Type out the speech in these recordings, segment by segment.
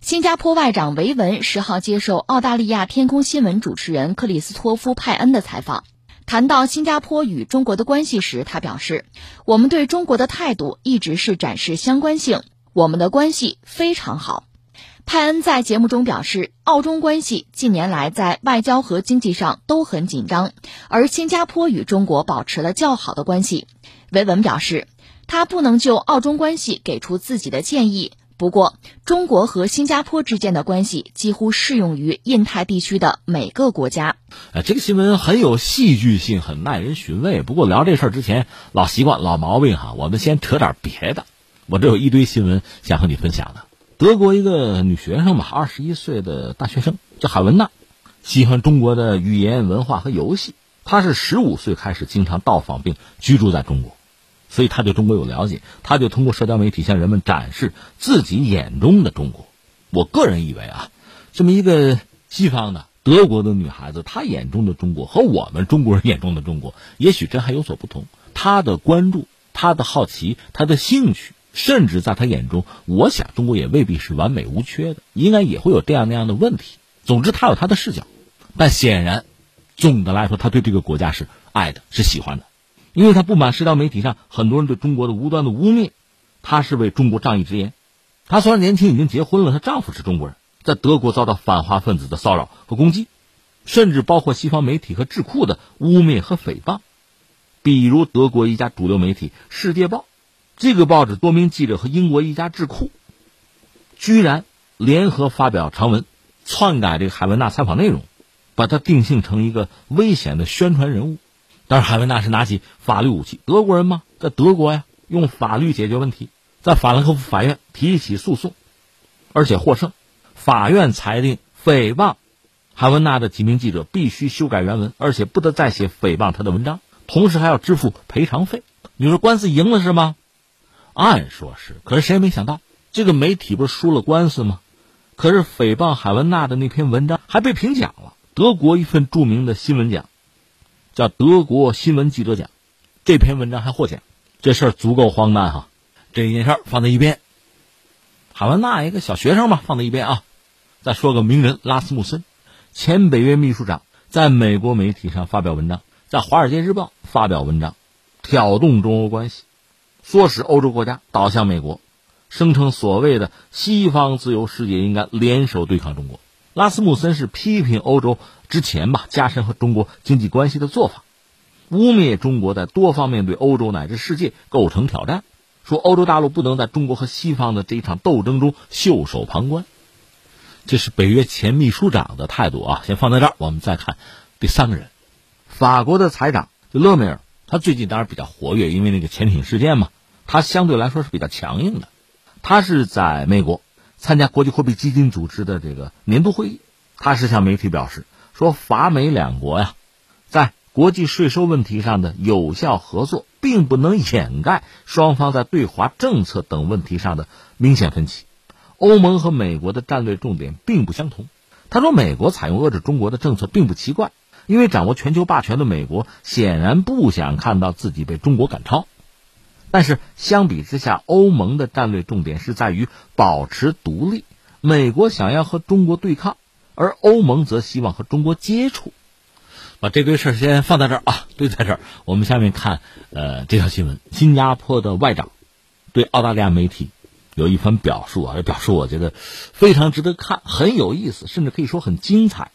新加坡外长维文十号接受澳大利亚天空新闻主持人克里斯托夫·派恩的采访，谈到新加坡与中国的关系时，他表示：“我们对中国的态度一直是展示相关性，我们的关系非常好。”派恩在节目中表示，澳中关系近年来在外交和经济上都很紧张，而新加坡与中国保持了较好的关系。维文表示，他不能就澳中关系给出自己的建议。不过，中国和新加坡之间的关系几乎适用于印太地区的每个国家。呃，这个新闻很有戏剧性，很耐人寻味。不过聊这事儿之前，老习惯、老毛病哈，我们先扯点别的。我这有一堆新闻想和你分享的。德国一个女学生吧，二十一岁的大学生叫海文娜，喜欢中国的语言文化和游戏。她是十五岁开始经常到访并居住在中国。所以他对中国有了解，他就通过社交媒体向人们展示自己眼中的中国。我个人以为啊，这么一个西方的德国的女孩子，她眼中的中国和我们中国人眼中的中国，也许真还有所不同。她的关注、她的好奇、她的兴趣，甚至在她眼中，我想中国也未必是完美无缺的，应该也会有这样那样的问题。总之，她有她的视角，但显然，总的来说，她对这个国家是爱的，是喜欢的。因为他不满社交媒体上很多人对中国的无端的污蔑，他是为中国仗义直言。她虽然年轻已经结婚了，她丈夫是中国人，在德国遭到反华分子的骚扰和攻击，甚至包括西方媒体和智库的污蔑和诽谤。比如德国一家主流媒体《世界报》，这个报纸多名记者和英国一家智库，居然联合发表长文，篡改这个海文娜采访内容，把她定性成一个危险的宣传人物。但是海文娜是拿起法律武器，德国人嘛，在德国呀，用法律解决问题，在法兰克福法院提起诉讼，而且获胜。法院裁定诽谤海文娜的几名记者必须修改原文，而且不得再写诽谤他的文章，同时还要支付赔偿费。你说官司赢了是吗？按说是，可是谁也没想到，这个媒体不是输了官司吗？可是诽谤海文娜的那篇文章还被评奖了，德国一份著名的新闻奖。叫德国新闻记者奖，这篇文章还获奖，这事儿足够荒诞哈。这件事儿放在一边，海文娜一个小学生嘛，放在一边啊。再说个名人拉斯穆森，前北约秘书长，在美国媒体上发表文章，在《华尔街日报》发表文章，挑动中欧关系，唆使欧洲国家倒向美国，声称所谓的西方自由世界应该联手对抗中国。拉斯穆森是批评欧洲。之前吧，加深和中国经济关系的做法，污蔑中国在多方面对欧洲乃至世界构成挑战，说欧洲大陆不能在中国和西方的这一场斗争中袖手旁观。这是北约前秘书长的态度啊，先放在这儿。我们再看第三个人，法国的财长就勒梅尔，他最近当然比较活跃，因为那个潜艇事件嘛，他相对来说是比较强硬的。他是在美国参加国际货币基金组织的这个年度会议，他是向媒体表示。说法美两国呀，在国际税收问题上的有效合作，并不能掩盖双方在对华政策等问题上的明显分歧。欧盟和美国的战略重点并不相同。他说，美国采用遏制中国的政策并不奇怪，因为掌握全球霸权的美国显然不想看到自己被中国赶超。但是相比之下，欧盟的战略重点是在于保持独立，美国想要和中国对抗。而欧盟则希望和中国接触，把这堆事儿先放在这儿啊，堆在这儿。我们下面看，呃，这条新闻：新加坡的外长对澳大利亚媒体有一番表述啊，这表述我觉得非常值得看，很有意思，甚至可以说很精彩。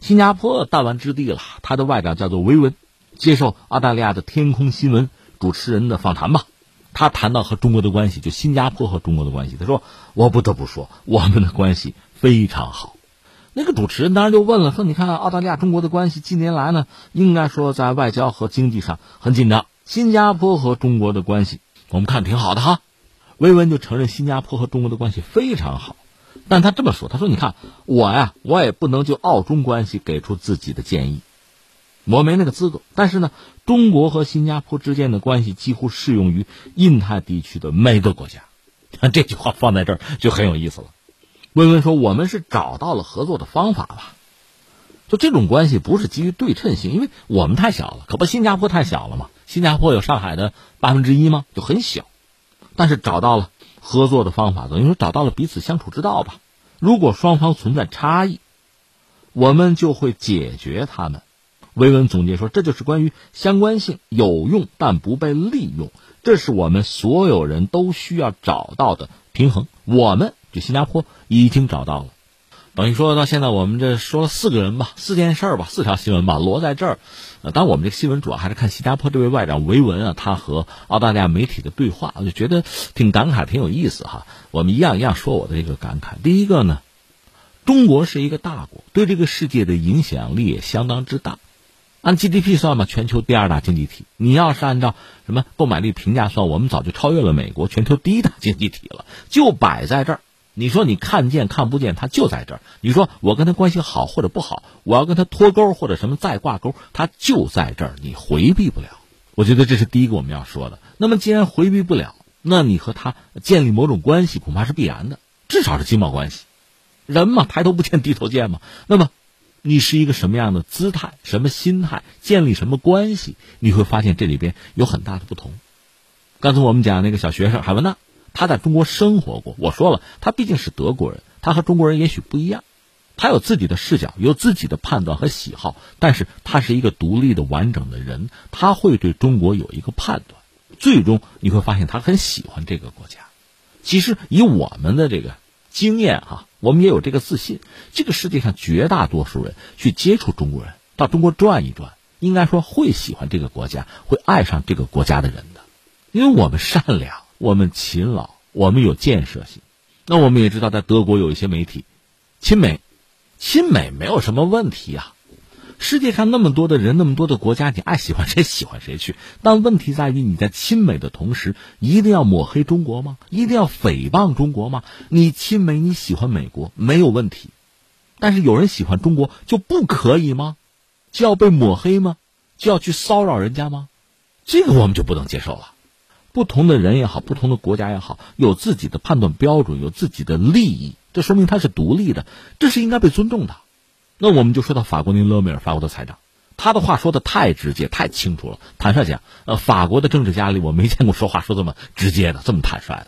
新加坡弹丸之地了，他的外长叫做维文，接受澳大利亚的天空新闻主持人的访谈吧。他谈到和中国的关系，就新加坡和中国的关系，他说：“我不得不说，我们的关系非常好。”那个主持人当然就问了，说：“你看澳大利亚中国的关系近年来呢，应该说在外交和经济上很紧张。新加坡和中国的关系，我们看挺好的哈。”维文就承认新加坡和中国的关系非常好，但他这么说：“他说你看我呀，我也不能就澳中关系给出自己的建议，我没那个资格。但是呢，中国和新加坡之间的关系几乎适用于印太地区的每个国家。”这句话放在这儿就很有意思了。温温说：“我们是找到了合作的方法吧？就这种关系不是基于对称性，因为我们太小了，可不，新加坡太小了嘛。新加坡有上海的八分之一吗？就很小。但是找到了合作的方法，等于说找到了彼此相处之道吧。如果双方存在差异，我们就会解决他们。维文总结说，这就是关于相关性有用但不被利用，这是我们所有人都需要找到的平衡。我们这新加坡已经找到了。等于说到现在，我们这说了四个人吧，四件事儿吧，四条新闻吧，摞在这儿。呃，当然我们这个新闻主要还是看新加坡这位外长维文啊，他和澳大利亚媒体的对话，我就觉得挺感慨，挺有意思哈。我们一样一样说我的这个感慨。第一个呢，中国是一个大国，对这个世界的影响力也相当之大。按 GDP 算嘛，全球第二大经济体。你要是按照什么购买力评价算，我们早就超越了美国，全球第一大经济体了，就摆在这儿。你说你看见看不见，他就在这儿。你说我跟他关系好或者不好，我要跟他脱钩或者什么再挂钩，他就在这儿，你回避不了。我觉得这是第一个我们要说的。那么既然回避不了，那你和他建立某种关系恐怕是必然的，至少是经贸关系。人嘛，抬头不见低头见嘛。那么你是一个什么样的姿态、什么心态，建立什么关系，你会发现这里边有很大的不同。刚才我们讲那个小学生海文娜。他在中国生活过，我说了，他毕竟是德国人，他和中国人也许不一样，他有自己的视角，有自己的判断和喜好，但是他是一个独立的、完整的人，他会对中国有一个判断，最终你会发现他很喜欢这个国家。其实以我们的这个经验哈，我们也有这个自信，这个世界上绝大多数人去接触中国人，到中国转一转，应该说会喜欢这个国家，会爱上这个国家的人的，因为我们善良。我们勤劳，我们有建设性。那我们也知道，在德国有一些媒体，亲美，亲美没有什么问题啊。世界上那么多的人，那么多的国家，你爱喜欢谁喜欢谁去。但问题在于，你在亲美的同时，一定要抹黑中国吗？一定要诽谤中国吗？你亲美，你喜欢美国没有问题，但是有人喜欢中国就不可以吗？就要被抹黑吗？就要去骚扰人家吗？这个我们就不能接受了。不同的人也好，不同的国家也好，有自己的判断标准，有自己的利益，这说明他是独立的，这是应该被尊重的。那我们就说到法国那勒梅尔，法国的财长，他的话说的太直接、太清楚了。坦率讲，呃，法国的政治家里，我没见过说话说这么直接的、这么坦率的。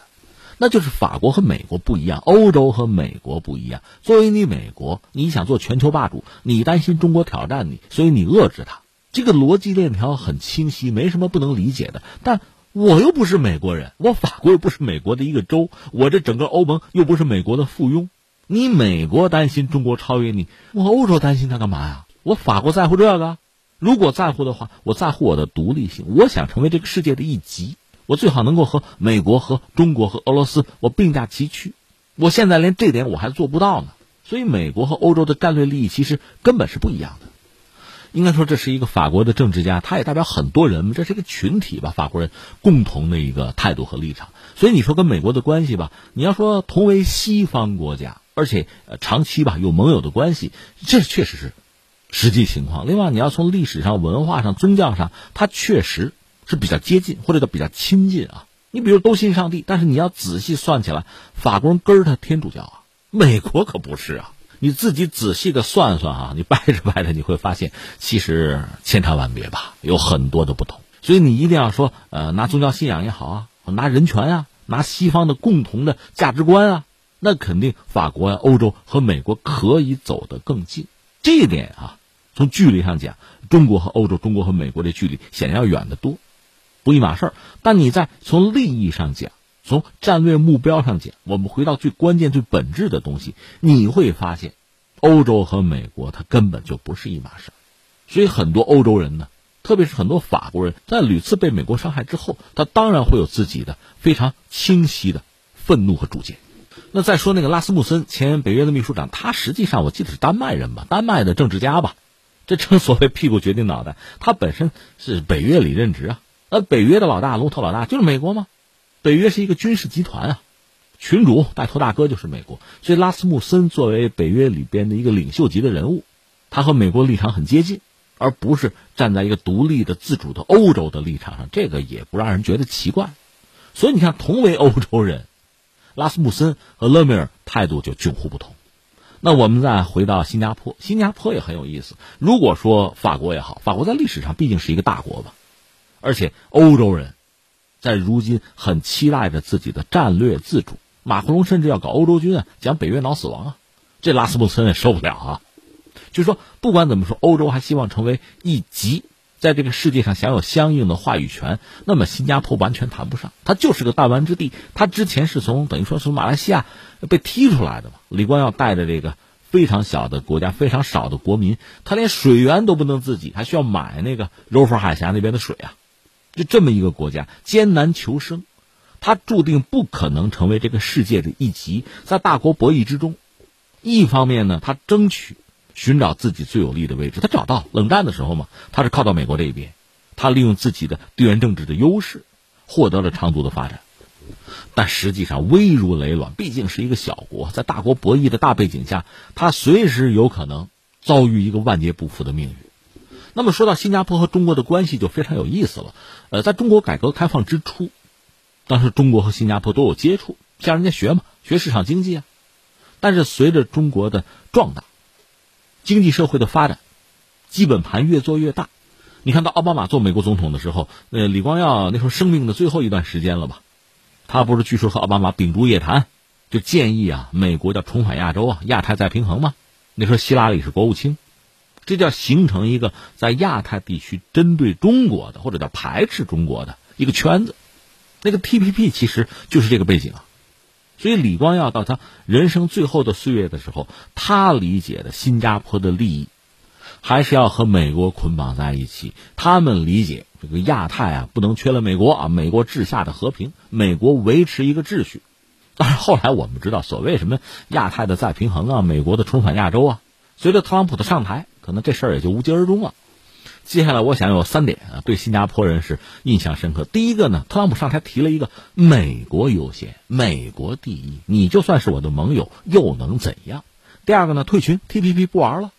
那就是法国和美国不一样，欧洲和美国不一样。作为你美国，你想做全球霸主，你担心中国挑战你，所以你遏制他。这个逻辑链条很清晰，没什么不能理解的。但我又不是美国人，我法国又不是美国的一个州，我这整个欧盟又不是美国的附庸。你美国担心中国超越你，我欧洲担心他干嘛呀？我法国在乎这个？如果在乎的话，我在乎我的独立性，我想成为这个世界的一极，我最好能够和美国、和中国、和俄罗斯我并驾齐驱。我现在连这点我还做不到呢，所以美国和欧洲的战略利益其实根本是不一样的。应该说，这是一个法国的政治家，他也代表很多人，这是一个群体吧，法国人共同的一个态度和立场。所以你说跟美国的关系吧，你要说同为西方国家，而且呃长期吧有盟友的关系，这确实是实际情况。另外，你要从历史上、文化上、宗教上，它确实是比较接近，或者叫比较亲近啊。你比如都信上帝，但是你要仔细算起来，法国人根儿他天主教啊，美国可不是啊。你自己仔细的算算啊，你掰着掰着，你会发现其实千差万别吧，有很多的不同。所以你一定要说，呃，拿宗教信仰也好啊，拿人权啊，拿西方的共同的价值观啊，那肯定法国啊、欧洲和美国可以走得更近。这一点啊，从距离上讲，中国和欧洲、中国和美国的距离显然要远得多，不一码事儿。但你在从利益上讲，从战略目标上讲，我们回到最关键、最本质的东西，你会发现，欧洲和美国它根本就不是一码事。所以很多欧洲人呢，特别是很多法国人，在屡次被美国伤害之后，他当然会有自己的非常清晰的愤怒和主见。那再说那个拉斯穆森，前北约的秘书长，他实际上我记得是丹麦人吧，丹麦的政治家吧，这正所谓屁股决定脑袋，他本身是北约里任职啊，那北约的老大、龙头老大就是美国吗？北约是一个军事集团啊，群主带头大哥就是美国，所以拉斯穆森作为北约里边的一个领袖级的人物，他和美国立场很接近，而不是站在一个独立的、自主的欧洲的立场上，这个也不让人觉得奇怪。所以你看，同为欧洲人，拉斯穆森和勒梅尔态度就迥乎不同。那我们再回到新加坡，新加坡也很有意思。如果说法国也好，法国在历史上毕竟是一个大国吧，而且欧洲人。在如今很期待着自己的战略自主，马克龙甚至要搞欧洲军啊，讲北约脑死亡啊，这拉斯穆森也受不了啊。就是说，不管怎么说，欧洲还希望成为一极，在这个世界上享有相应的话语权。那么新加坡完全谈不上，它就是个弹丸之地。它之前是从等于说从马来西亚被踢出来的嘛。李光耀带着这个非常小的国家、非常少的国民，他连水源都不能自己，还需要买那个柔佛海峡那边的水啊。就这么一个国家，艰难求生，他注定不可能成为这个世界的一极。在大国博弈之中，一方面呢，他争取。寻找自己最有利的位置，他找到冷战的时候嘛，他是靠到美国这一边，他利用自己的地缘政治的优势，获得了长足的发展。但实际上危如累卵，毕竟是一个小国，在大国博弈的大背景下，他随时有可能遭遇一个万劫不复的命运。那么说到新加坡和中国的关系就非常有意思了。呃，在中国改革开放之初，当时中国和新加坡都有接触，向人家学嘛，学市场经济啊。但是随着中国的壮大，经济社会的发展，基本盘越做越大。你看到奥巴马做美国总统的时候，呃，李光耀那时候生命的最后一段时间了吧？他不是据说和奥巴马秉烛夜谈，就建议啊，美国要重返亚洲啊，亚太再平衡嘛。那时候希拉里是国务卿，这叫形成一个在亚太地区针对中国的或者叫排斥中国的一个圈子。那个 T P P 其实就是这个背景啊。所以，李光耀到他人生最后的岁月的时候，他理解的新加坡的利益，还是要和美国捆绑在一起。他们理解这个亚太啊，不能缺了美国啊，美国治下的和平，美国维持一个秩序。但是后来我们知道，所谓什么亚太的再平衡啊，美国的重返亚洲啊，随着特朗普的上台，可能这事儿也就无疾而终了。接下来，我想有三点啊，对新加坡人是印象深刻。第一个呢，特朗普上台提了一个“美国优先，美国第一”，你就算是我的盟友，又能怎样？第二个呢，退群，TPP 不玩了。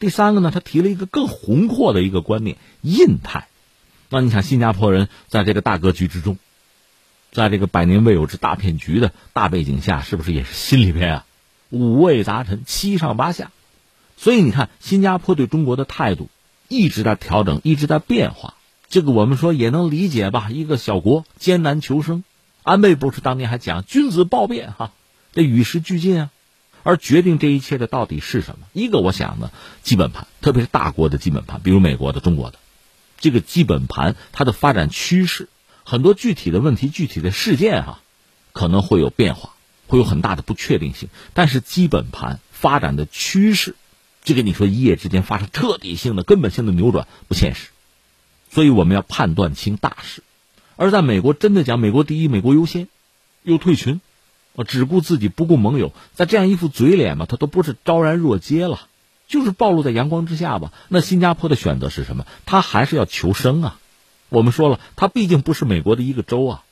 第三个呢，他提了一个更宏阔的一个观念——印太。那你想，新加坡人在这个大格局之中，在这个百年未有之大骗局的大背景下，是不是也是心里边啊五味杂陈、七上八下？所以你看，新加坡对中国的态度。一直在调整，一直在变化，这个我们说也能理解吧？一个小国艰难求生，安倍不是当年还讲“君子报变”哈，这与时俱进啊。而决定这一切的到底是什么？一个我想呢，基本盘，特别是大国的基本盘，比如美国的、中国的，这个基本盘它的发展趋势，很多具体的问题、具体的事件哈，可能会有变化，会有很大的不确定性。但是基本盘发展的趋势。这个你说一夜之间发生彻底性的、根本性的扭转不现实，所以我们要判断清大势。而在美国真的讲美国第一、美国优先，又退群，啊，只顾自己不顾盟友，在这样一副嘴脸嘛，他都不是昭然若揭了，就是暴露在阳光之下吧。那新加坡的选择是什么？他还是要求生啊。我们说了，他毕竟不是美国的一个州啊，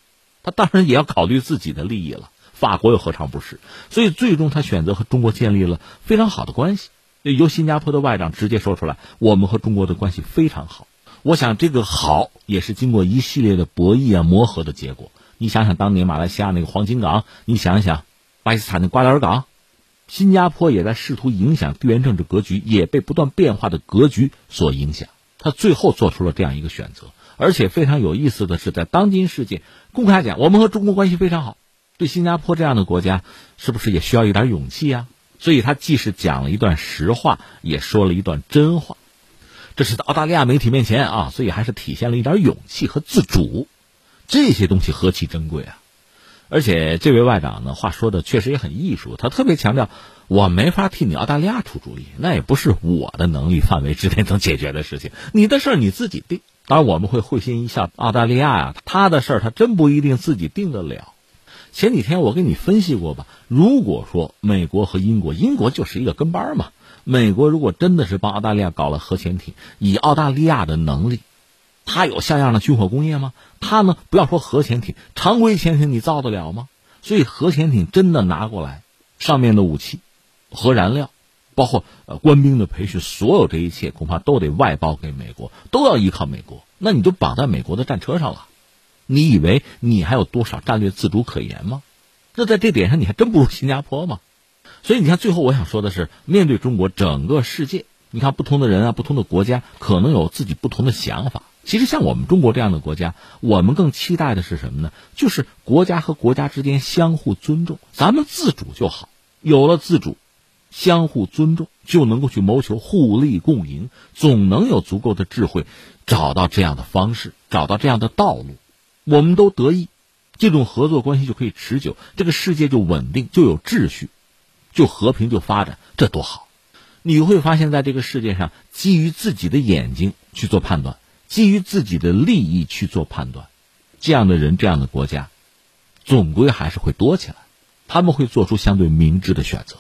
他当然也要考虑自己的利益了。法国又何尝不是？所以最终他选择和中国建立了非常好的关系。由新加坡的外长直接说出来，我们和中国的关系非常好。我想这个好也是经过一系列的博弈啊磨合的结果。你想想当年马来西亚那个黄金港，你想想巴基斯坦的瓜达尔港，新加坡也在试图影响地缘政治格局，也被不断变化的格局所影响。他最后做出了这样一个选择，而且非常有意思的是，在当今世界公开讲我们和中国关系非常好，对新加坡这样的国家，是不是也需要一点勇气呀？所以他既是讲了一段实话，也说了一段真话，这是在澳大利亚媒体面前啊，所以还是体现了一点勇气和自主，这些东西何其珍贵啊！而且这位外长呢，话说的确实也很艺术，他特别强调，我没法替你澳大利亚出主意，那也不是我的能力范围之内能解决的事情，你的事儿你自己定。当然我们会会心一笑，澳大利亚呀，他的事儿他真不一定自己定得了。前几天我给你分析过吧，如果说美国和英国，英国就是一个跟班嘛。美国如果真的是帮澳大利亚搞了核潜艇，以澳大利亚的能力，它有像样的军火工业吗？它呢？不要说核潜艇，常规潜艇你造得了吗？所以核潜艇真的拿过来，上面的武器、核燃料，包括呃官兵的培训，所有这一切恐怕都得外包给美国，都要依靠美国。那你就绑在美国的战车上了。你以为你还有多少战略自主可言吗？那在这点上你还真不如新加坡吗？所以你看，最后我想说的是，面对中国整个世界，你看不同的人啊，不同的国家可能有自己不同的想法。其实像我们中国这样的国家，我们更期待的是什么呢？就是国家和国家之间相互尊重，咱们自主就好。有了自主，相互尊重，就能够去谋求互利共赢，总能有足够的智慧，找到这样的方式，找到这样的道路，我们都得益，这种合作关系就可以持久，这个世界就稳定，就有秩序，就和平，就发展，这多好！你会发现在这个世界上，基于自己的眼睛去做判断，基于自己的利益去做判断，这样的人，这样的国家，总归还是会多起来，他们会做出相对明智的选择。